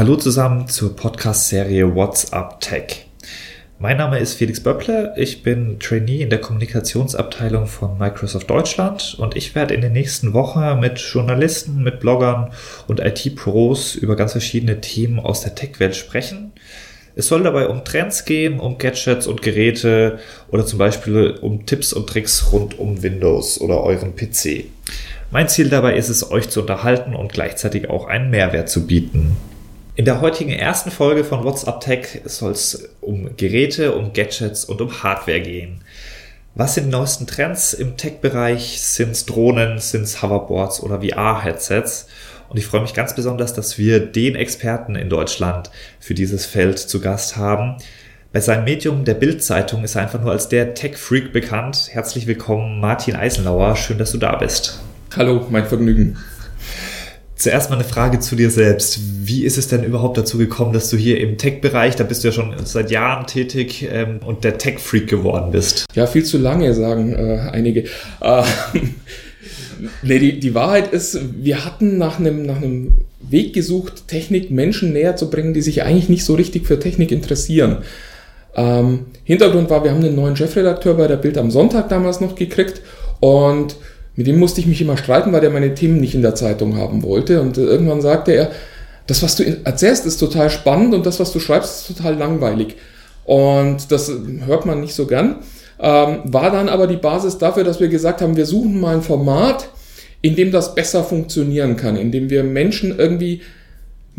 Hallo zusammen zur Podcast-Serie What's Up Tech. Mein Name ist Felix Böppler, ich bin Trainee in der Kommunikationsabteilung von Microsoft Deutschland und ich werde in den nächsten Wochen mit Journalisten, mit Bloggern und IT-Pros über ganz verschiedene Themen aus der Tech-Welt sprechen. Es soll dabei um Trends gehen, um Gadgets und Geräte oder zum Beispiel um Tipps und Tricks rund um Windows oder euren PC. Mein Ziel dabei ist es, euch zu unterhalten und gleichzeitig auch einen Mehrwert zu bieten. In der heutigen ersten Folge von WhatsApp Tech soll es um Geräte, um Gadgets und um Hardware gehen. Was sind die neuesten Trends im Tech-Bereich? Sind es Drohnen, sind es Hoverboards oder VR-Headsets? Und ich freue mich ganz besonders, dass wir den Experten in Deutschland für dieses Feld zu Gast haben. Bei seinem Medium der Bild-Zeitung ist er einfach nur als der Tech-Freak bekannt. Herzlich willkommen, Martin Eisenlauer. Schön, dass du da bist. Hallo, mein Vergnügen. Zuerst mal eine Frage zu dir selbst. Wie ist es denn überhaupt dazu gekommen, dass du hier im Tech-Bereich, da bist du ja schon seit Jahren tätig ähm, und der Tech-Freak geworden bist? Ja, viel zu lange, sagen äh, einige. Äh, nee, die, die Wahrheit ist, wir hatten nach einem, nach einem Weg gesucht, Technik Menschen näher zu bringen, die sich eigentlich nicht so richtig für Technik interessieren. Ähm, Hintergrund war, wir haben einen neuen Chefredakteur bei der Bild am Sonntag damals noch gekriegt und mit dem musste ich mich immer streiten, weil der meine Themen nicht in der Zeitung haben wollte. Und irgendwann sagte er, das, was du erzählst, ist total spannend und das, was du schreibst, ist total langweilig. Und das hört man nicht so gern. Ähm, war dann aber die Basis dafür, dass wir gesagt haben, wir suchen mal ein Format, in dem das besser funktionieren kann, in dem wir Menschen irgendwie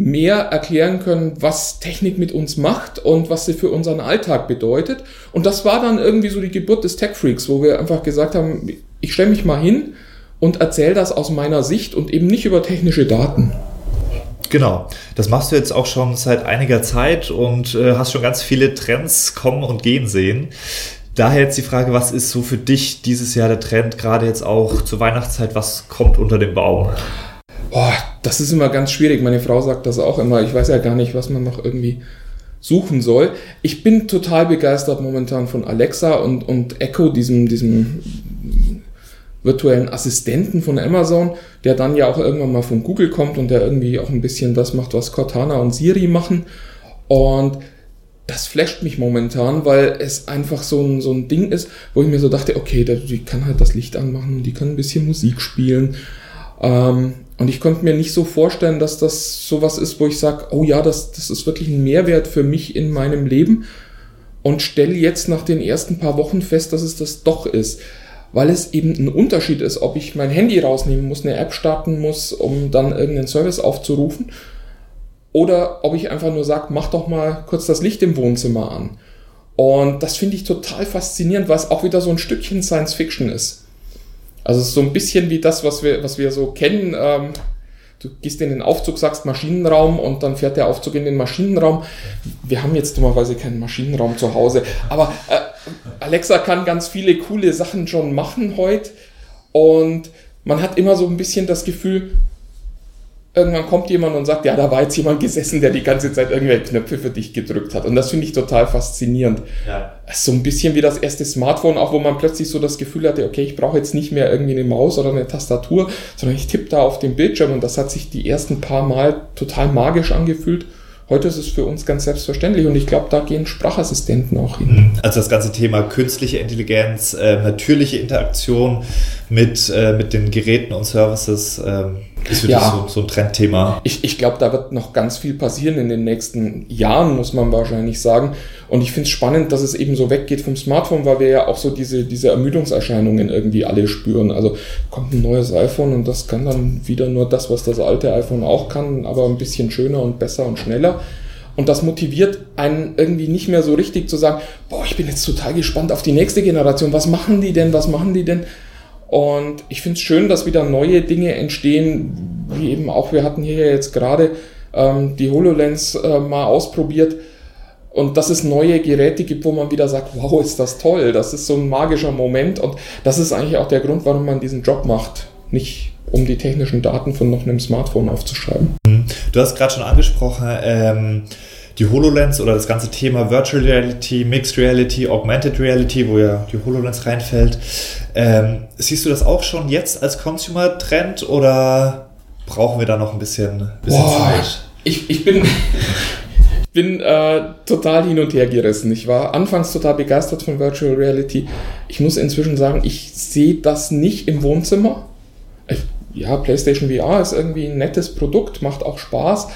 mehr erklären können, was Technik mit uns macht und was sie für unseren Alltag bedeutet. Und das war dann irgendwie so die Geburt des Tech Freaks, wo wir einfach gesagt haben, ich stelle mich mal hin und erzähle das aus meiner Sicht und eben nicht über technische Daten. Genau, das machst du jetzt auch schon seit einiger Zeit und äh, hast schon ganz viele Trends kommen und gehen sehen. Daher jetzt die Frage, was ist so für dich dieses Jahr der Trend, gerade jetzt auch zur Weihnachtszeit, was kommt unter dem Baum? Boah, das ist immer ganz schwierig. Meine Frau sagt das auch immer. Ich weiß ja gar nicht, was man noch irgendwie suchen soll. Ich bin total begeistert momentan von Alexa und, und Echo, diesem, diesem virtuellen Assistenten von Amazon, der dann ja auch irgendwann mal von Google kommt und der irgendwie auch ein bisschen das macht, was Cortana und Siri machen. Und das flasht mich momentan, weil es einfach so ein, so ein Ding ist, wo ich mir so dachte, okay, die kann halt das Licht anmachen die kann ein bisschen Musik spielen. Ähm, und ich konnte mir nicht so vorstellen, dass das sowas ist, wo ich sage, oh ja, das, das ist wirklich ein Mehrwert für mich in meinem Leben. Und stelle jetzt nach den ersten paar Wochen fest, dass es das doch ist weil es eben ein Unterschied ist, ob ich mein Handy rausnehmen muss, eine App starten muss, um dann irgendeinen Service aufzurufen, oder ob ich einfach nur sage, mach doch mal kurz das Licht im Wohnzimmer an. Und das finde ich total faszinierend, weil es auch wieder so ein Stückchen Science Fiction ist. Also es ist so ein bisschen wie das, was wir, was wir so kennen. Ähm, du gehst in den Aufzug, sagst Maschinenraum und dann fährt der Aufzug in den Maschinenraum. Wir haben jetzt dummerweise keinen Maschinenraum zu Hause, aber äh, Alexa kann ganz viele coole Sachen schon machen heute und man hat immer so ein bisschen das Gefühl, irgendwann kommt jemand und sagt, ja, da war jetzt jemand gesessen, der die ganze Zeit irgendwelche Knöpfe für dich gedrückt hat. Und das finde ich total faszinierend. Ja. So ein bisschen wie das erste Smartphone, auch wo man plötzlich so das Gefühl hatte, okay, ich brauche jetzt nicht mehr irgendwie eine Maus oder eine Tastatur, sondern ich tippe da auf den Bildschirm und das hat sich die ersten paar Mal total magisch angefühlt. Heute ist es für uns ganz selbstverständlich und ich glaube, da gehen Sprachassistenten auch hin. Mhm. Also das ganze Thema künstliche Intelligenz, äh, natürliche Interaktion mit, äh, mit den Geräten und Services. Äh ist ja. so, so ein Trendthema. Ich, ich glaube, da wird noch ganz viel passieren in den nächsten Jahren, muss man wahrscheinlich sagen. Und ich finde es spannend, dass es eben so weggeht vom Smartphone, weil wir ja auch so diese, diese Ermüdungserscheinungen irgendwie alle spüren. Also kommt ein neues iPhone und das kann dann wieder nur das, was das alte iPhone auch kann, aber ein bisschen schöner und besser und schneller. Und das motiviert einen irgendwie nicht mehr so richtig zu sagen, boah, ich bin jetzt total gespannt auf die nächste Generation. Was machen die denn? Was machen die denn? Und ich finde es schön, dass wieder neue Dinge entstehen, wie eben auch, wir hatten hier jetzt gerade ähm, die HoloLens äh, mal ausprobiert. Und dass es neue Geräte gibt, wo man wieder sagt, wow, ist das toll, das ist so ein magischer Moment. Und das ist eigentlich auch der Grund, warum man diesen Job macht, nicht um die technischen Daten von noch einem Smartphone aufzuschreiben. Du hast gerade schon angesprochen, ähm, die HoloLens oder das ganze Thema Virtual Reality, Mixed Reality, Augmented Reality, wo ja die HoloLens reinfällt. Ähm, siehst du das auch schon jetzt als Consumer-Trend oder brauchen wir da noch ein bisschen, bisschen Zeit? Ich, ich bin, ich bin äh, total hin und her gerissen. Ich war anfangs total begeistert von Virtual Reality. Ich muss inzwischen sagen, ich sehe das nicht im Wohnzimmer. Ja, PlayStation VR ist irgendwie ein nettes Produkt, macht auch Spaß,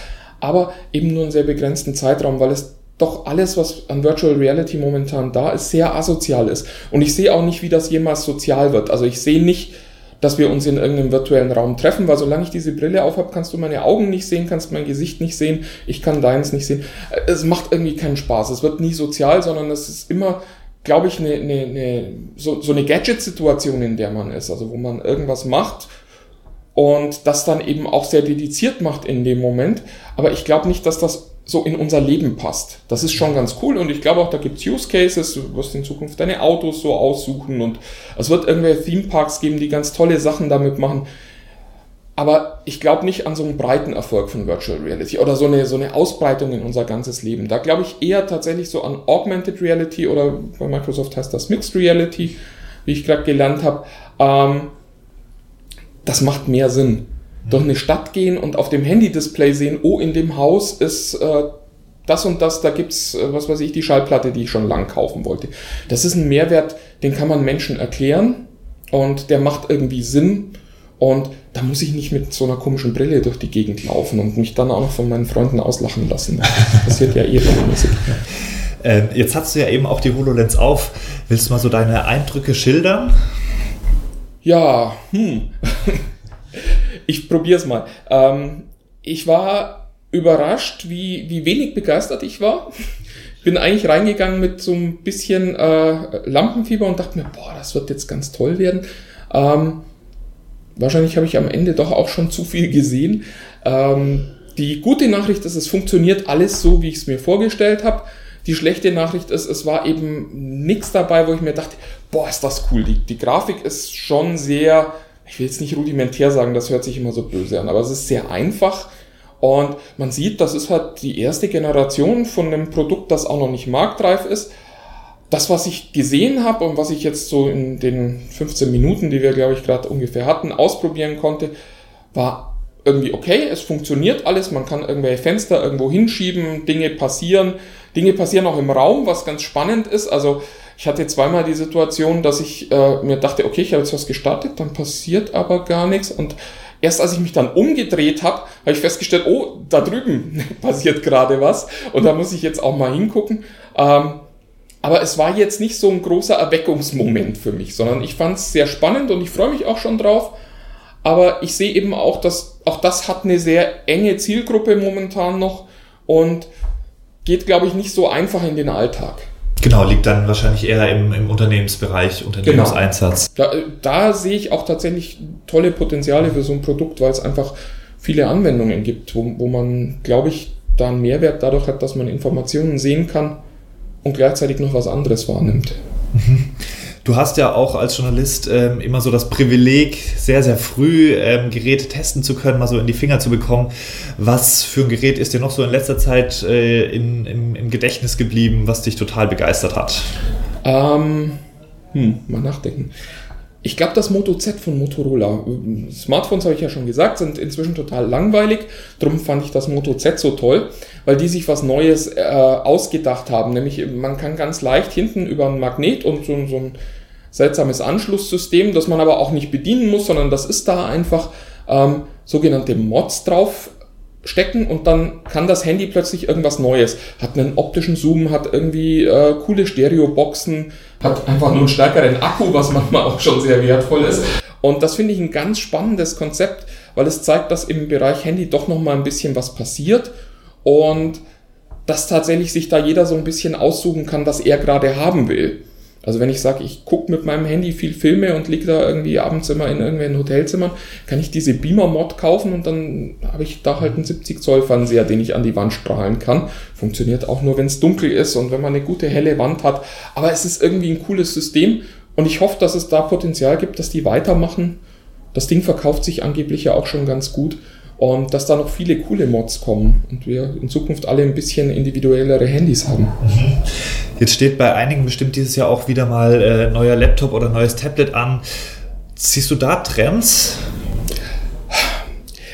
aber eben nur einen sehr begrenzten Zeitraum, weil es doch alles, was an Virtual Reality momentan da ist, sehr asozial ist. Und ich sehe auch nicht, wie das jemals sozial wird. Also ich sehe nicht, dass wir uns in irgendeinem virtuellen Raum treffen, weil solange ich diese Brille aufhab, kannst du meine Augen nicht sehen, kannst mein Gesicht nicht sehen, ich kann deins nicht sehen. Es macht irgendwie keinen Spaß. Es wird nie sozial, sondern es ist immer, glaube ich, eine, eine, eine, so, so eine Gadget-Situation, in der man ist. Also wo man irgendwas macht und das dann eben auch sehr dediziert macht in dem Moment. Aber ich glaube nicht, dass das so in unser Leben passt. Das ist schon ganz cool und ich glaube auch, da gibt es Use Cases, du wirst in Zukunft deine Autos so aussuchen und es wird irgendwelche Theme Parks geben, die ganz tolle Sachen damit machen. Aber ich glaube nicht an so einen breiten Erfolg von Virtual Reality oder so eine, so eine Ausbreitung in unser ganzes Leben. Da glaube ich eher tatsächlich so an Augmented Reality oder bei Microsoft heißt das Mixed Reality, wie ich gerade gelernt habe. Ähm, das macht mehr Sinn durch eine Stadt gehen und auf dem Handy-Display sehen, oh, in dem Haus ist äh, das und das, da gibt's, äh, was weiß ich, die Schallplatte, die ich schon lang kaufen wollte. Das ist ein Mehrwert, den kann man Menschen erklären und der macht irgendwie Sinn. Und da muss ich nicht mit so einer komischen Brille durch die Gegend laufen und mich dann auch noch von meinen Freunden auslachen lassen. Das passiert ja eh regelmäßig. Ähm, jetzt hast du ja eben auch die HoloLens auf. Willst du mal so deine Eindrücke schildern? Ja, hm. ich probiere es mal. Ähm, ich war überrascht, wie, wie wenig begeistert ich war. Bin eigentlich reingegangen mit so ein bisschen äh, Lampenfieber und dachte mir, boah, das wird jetzt ganz toll werden. Ähm, wahrscheinlich habe ich am Ende doch auch schon zu viel gesehen. Ähm, die gute Nachricht ist, es funktioniert alles so, wie ich es mir vorgestellt habe. Die schlechte Nachricht ist, es war eben nichts dabei, wo ich mir dachte, boah, ist das cool. Die, die Grafik ist schon sehr ich will jetzt nicht rudimentär sagen, das hört sich immer so böse an, aber es ist sehr einfach. Und man sieht, das ist halt die erste Generation von einem Produkt, das auch noch nicht marktreif ist. Das, was ich gesehen habe und was ich jetzt so in den 15 Minuten, die wir, glaube ich, gerade ungefähr hatten, ausprobieren konnte, war irgendwie okay. Es funktioniert alles. Man kann irgendwelche Fenster irgendwo hinschieben, Dinge passieren. Dinge passieren auch im Raum, was ganz spannend ist. Also ich hatte zweimal die Situation, dass ich äh, mir dachte, okay, ich habe jetzt was gestartet, dann passiert aber gar nichts. Und erst als ich mich dann umgedreht habe, habe ich festgestellt, oh, da drüben passiert gerade was. Und da muss ich jetzt auch mal hingucken. Ähm, aber es war jetzt nicht so ein großer Erweckungsmoment für mich, sondern ich fand es sehr spannend und ich freue mich auch schon drauf. Aber ich sehe eben auch, dass auch das hat eine sehr enge Zielgruppe momentan noch und geht, glaube ich, nicht so einfach in den Alltag. Genau, liegt dann wahrscheinlich eher im, im Unternehmensbereich, Unternehmenseinsatz. Genau. Da, da sehe ich auch tatsächlich tolle Potenziale für so ein Produkt, weil es einfach viele Anwendungen gibt, wo, wo man, glaube ich, da einen Mehrwert dadurch hat, dass man Informationen sehen kann und gleichzeitig noch was anderes wahrnimmt. Mhm. Du hast ja auch als Journalist ähm, immer so das Privileg, sehr, sehr früh ähm, Geräte testen zu können, mal so in die Finger zu bekommen. Was für ein Gerät ist dir noch so in letzter Zeit äh, in, im, im, Gedächtnis geblieben, was dich total begeistert hat? Ähm, hm, mal nachdenken. Ich glaube, das Moto Z von Motorola. Smartphones, habe ich ja schon gesagt, sind inzwischen total langweilig. Darum fand ich das Moto Z so toll, weil die sich was Neues äh, ausgedacht haben. Nämlich, man kann ganz leicht hinten über ein Magnet und so, so ein seltsames Anschlusssystem, das man aber auch nicht bedienen muss, sondern das ist da einfach ähm, sogenannte Mods drauf stecken und dann kann das Handy plötzlich irgendwas Neues. Hat einen optischen Zoom, hat irgendwie äh, coole Stereo-Boxen, hat einfach nur einen stärkeren Akku, was manchmal auch schon sehr wertvoll ist. Und das finde ich ein ganz spannendes Konzept, weil es zeigt, dass im Bereich Handy doch nochmal ein bisschen was passiert und dass tatsächlich sich da jeder so ein bisschen aussuchen kann, was er gerade haben will. Also wenn ich sage, ich gucke mit meinem Handy viel Filme und liege da irgendwie abends immer in irgendwelchen Hotelzimmern, kann ich diese Beamer-Mod kaufen und dann habe ich da halt einen 70 Zoll Fernseher, den ich an die Wand strahlen kann. Funktioniert auch nur, wenn es dunkel ist und wenn man eine gute helle Wand hat. Aber es ist irgendwie ein cooles System und ich hoffe, dass es da Potenzial gibt, dass die weitermachen. Das Ding verkauft sich angeblich ja auch schon ganz gut und dass da noch viele coole Mods kommen und wir in Zukunft alle ein bisschen individuellere Handys haben. Mhm. Jetzt steht bei einigen bestimmt dieses Jahr auch wieder mal äh, neuer Laptop oder neues Tablet an. Siehst du da Trends?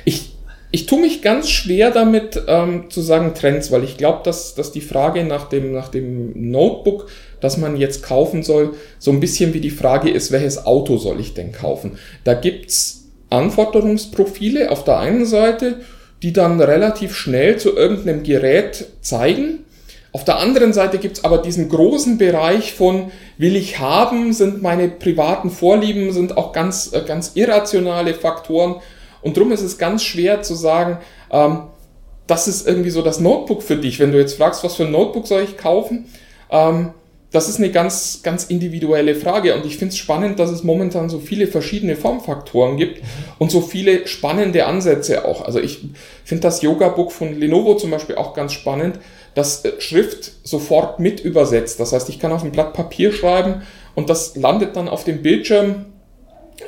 Ich, ich tue mich ganz schwer damit ähm, zu sagen Trends, weil ich glaube, dass, dass die Frage nach dem, nach dem Notebook, das man jetzt kaufen soll, so ein bisschen wie die Frage ist, welches Auto soll ich denn kaufen? Da gibt's Anforderungsprofile auf der einen Seite, die dann relativ schnell zu irgendeinem Gerät zeigen. Auf der anderen Seite gibt's aber diesen großen Bereich von will ich haben, sind meine privaten Vorlieben, sind auch ganz, äh, ganz irrationale Faktoren und darum ist es ganz schwer zu sagen, ähm, das ist irgendwie so das Notebook für dich. Wenn du jetzt fragst, was für ein Notebook soll ich kaufen, ähm, das ist eine ganz, ganz individuelle Frage. Und ich finde es spannend, dass es momentan so viele verschiedene Formfaktoren gibt und so viele spannende Ansätze auch. Also ich finde das Yoga-Book von Lenovo zum Beispiel auch ganz spannend, das äh, Schrift sofort mit übersetzt. Das heißt, ich kann auf ein Blatt Papier schreiben und das landet dann auf dem Bildschirm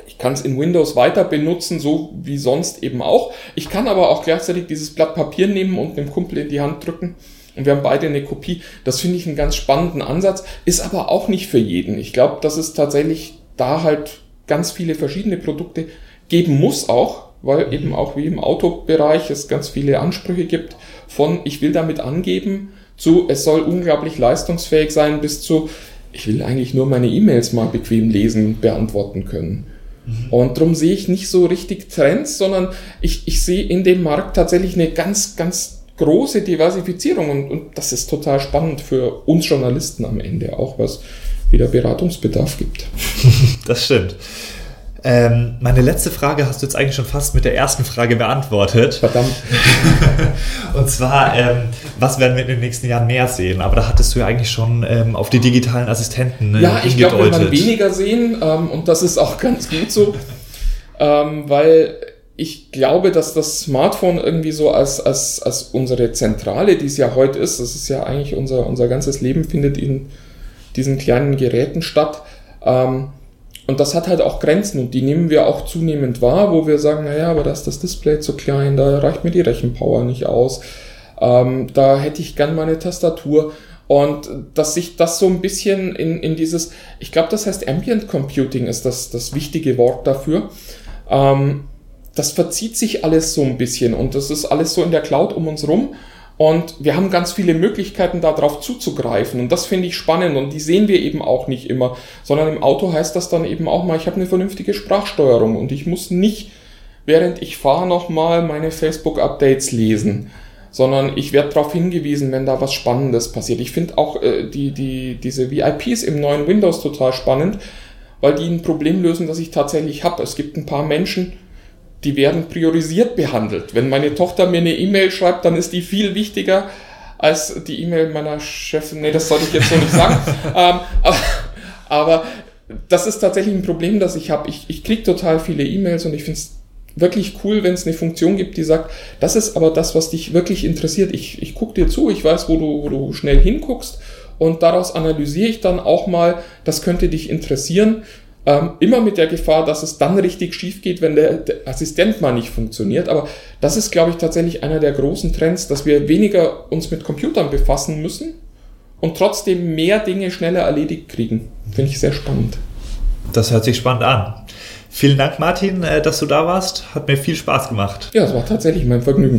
ich kann es in Windows weiter benutzen, so wie sonst eben auch. Ich kann aber auch gleichzeitig dieses Blatt Papier nehmen und dem Kumpel in die Hand drücken. Und wir haben beide eine Kopie. Das finde ich einen ganz spannenden Ansatz, ist aber auch nicht für jeden. Ich glaube, dass es tatsächlich da halt ganz viele verschiedene Produkte geben muss auch, weil eben auch wie im Autobereich es ganz viele Ansprüche gibt von ich will damit angeben zu es soll unglaublich leistungsfähig sein bis zu ich will eigentlich nur meine E-Mails mal bequem lesen und beantworten können. Mhm. Und darum sehe ich nicht so richtig Trends, sondern ich, ich sehe in dem Markt tatsächlich eine ganz, ganz große Diversifizierung und, und das ist total spannend für uns Journalisten am Ende auch, was wieder Beratungsbedarf gibt. das stimmt. Ähm, meine letzte Frage hast du jetzt eigentlich schon fast mit der ersten Frage beantwortet. Verdammt. Und zwar, ähm, was werden wir in den nächsten Jahren mehr sehen? Aber da hattest du ja eigentlich schon ähm, auf die digitalen Assistenten äh, Ja, ich glaube, wir werden weniger sehen ähm, und das ist auch ganz gut so, ähm, weil ich glaube, dass das Smartphone irgendwie so als, als, als unsere Zentrale, die es ja heute ist, das ist ja eigentlich unser, unser ganzes Leben findet in diesen kleinen Geräten statt. Ähm, und das hat halt auch Grenzen und die nehmen wir auch zunehmend wahr, wo wir sagen, naja, aber da ist das Display zu klein, da reicht mir die Rechenpower nicht aus, ähm, da hätte ich gern meine Tastatur. Und dass sich das so ein bisschen in, in dieses, ich glaube, das heißt Ambient Computing ist das, das wichtige Wort dafür. Ähm, das verzieht sich alles so ein bisschen und das ist alles so in der Cloud um uns rum. Und wir haben ganz viele Möglichkeiten, darauf zuzugreifen. Und das finde ich spannend. Und die sehen wir eben auch nicht immer. Sondern im Auto heißt das dann eben auch mal, ich habe eine vernünftige Sprachsteuerung und ich muss nicht, während ich fahre, nochmal meine Facebook-Updates lesen. Sondern ich werde darauf hingewiesen, wenn da was Spannendes passiert. Ich finde auch äh, die, die, diese VIPs im neuen Windows total spannend, weil die ein Problem lösen, das ich tatsächlich habe. Es gibt ein paar Menschen, die werden priorisiert behandelt. Wenn meine Tochter mir eine E-Mail schreibt, dann ist die viel wichtiger als die E-Mail meiner Chefin. Nee, das sollte ich jetzt so nicht sagen. ähm, aber, aber, das ist tatsächlich ein Problem, das ich habe. Ich, ich kriege total viele E-Mails und ich finde es wirklich cool, wenn es eine Funktion gibt, die sagt, das ist aber das, was dich wirklich interessiert. Ich, ich gucke dir zu, ich weiß, wo du, wo du schnell hinguckst und daraus analysiere ich dann auch mal, das könnte dich interessieren. Ähm, immer mit der Gefahr, dass es dann richtig schief geht, wenn der, der Assistent mal nicht funktioniert. Aber das ist, glaube ich, tatsächlich einer der großen Trends, dass wir weniger uns mit Computern befassen müssen und trotzdem mehr Dinge schneller erledigt kriegen. Finde ich sehr spannend. Das hört sich spannend an. Vielen Dank, Martin, äh, dass du da warst. Hat mir viel Spaß gemacht. Ja, es war tatsächlich mein Vergnügen.